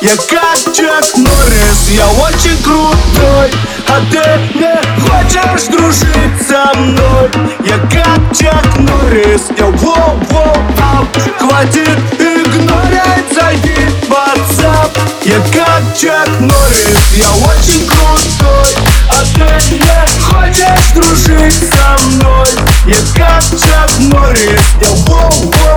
Чак Норрис, я очень крутой А ты не хочешь дружить со мной? Я как Чак Норрис, я воу-воу ап Хватит игнорить, зайди в WhatsApp. Я как Чак Норрис, я очень крутой А ты не хочешь дружить со мной? Я как Чак Норрис, я воу-воу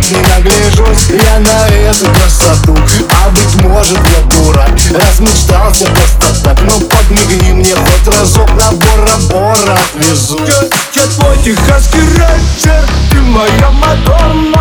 Никак не нагляжусь я на эту красоту. А быть может я дурак, размечтался просто так. Но подмигни мне хоть разок на Бора-Бора отвезу Я, я твой техасский рейнджер Ты моя Мадонна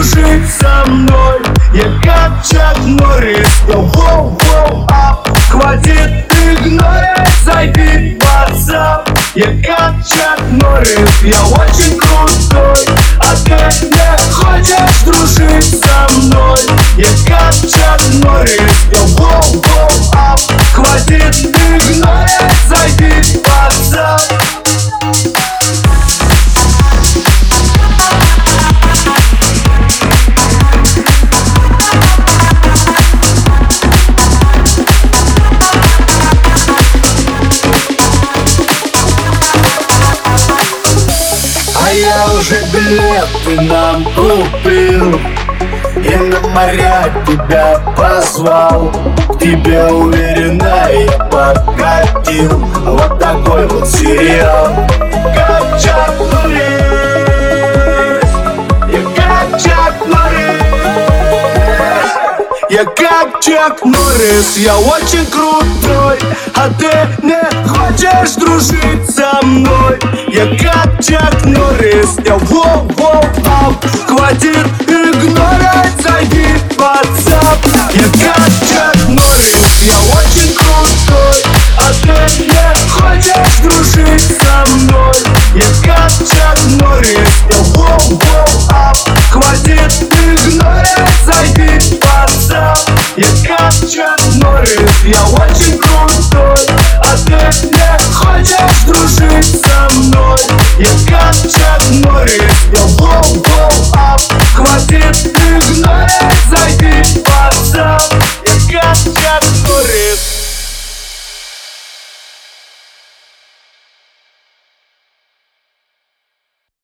дружить со мной. Я как Чак Норрис Я воу-воу ап. Хватит игнорить, зайди в WhatsApp Я как Чак Норрис Я очень крутой. А ты не хочешь дружить со мной? Я как Чак Норрис Я воу-воу ап А я уже билеты нам купил. И на моря тебя позвал. Тебе уверенно я покатил Вот такой вот сериал. Норрис. Я как Чак Норрис. Я очень крутой. А ты не хочешь дружить мной. Я как Чак Норрис Я воу-воу ап Хватит игнорить, зайди в WhatsApp. Я как Чак Норрис Я очень крутой. А ты не хочешь дружить со мной? Я как Чак Норрис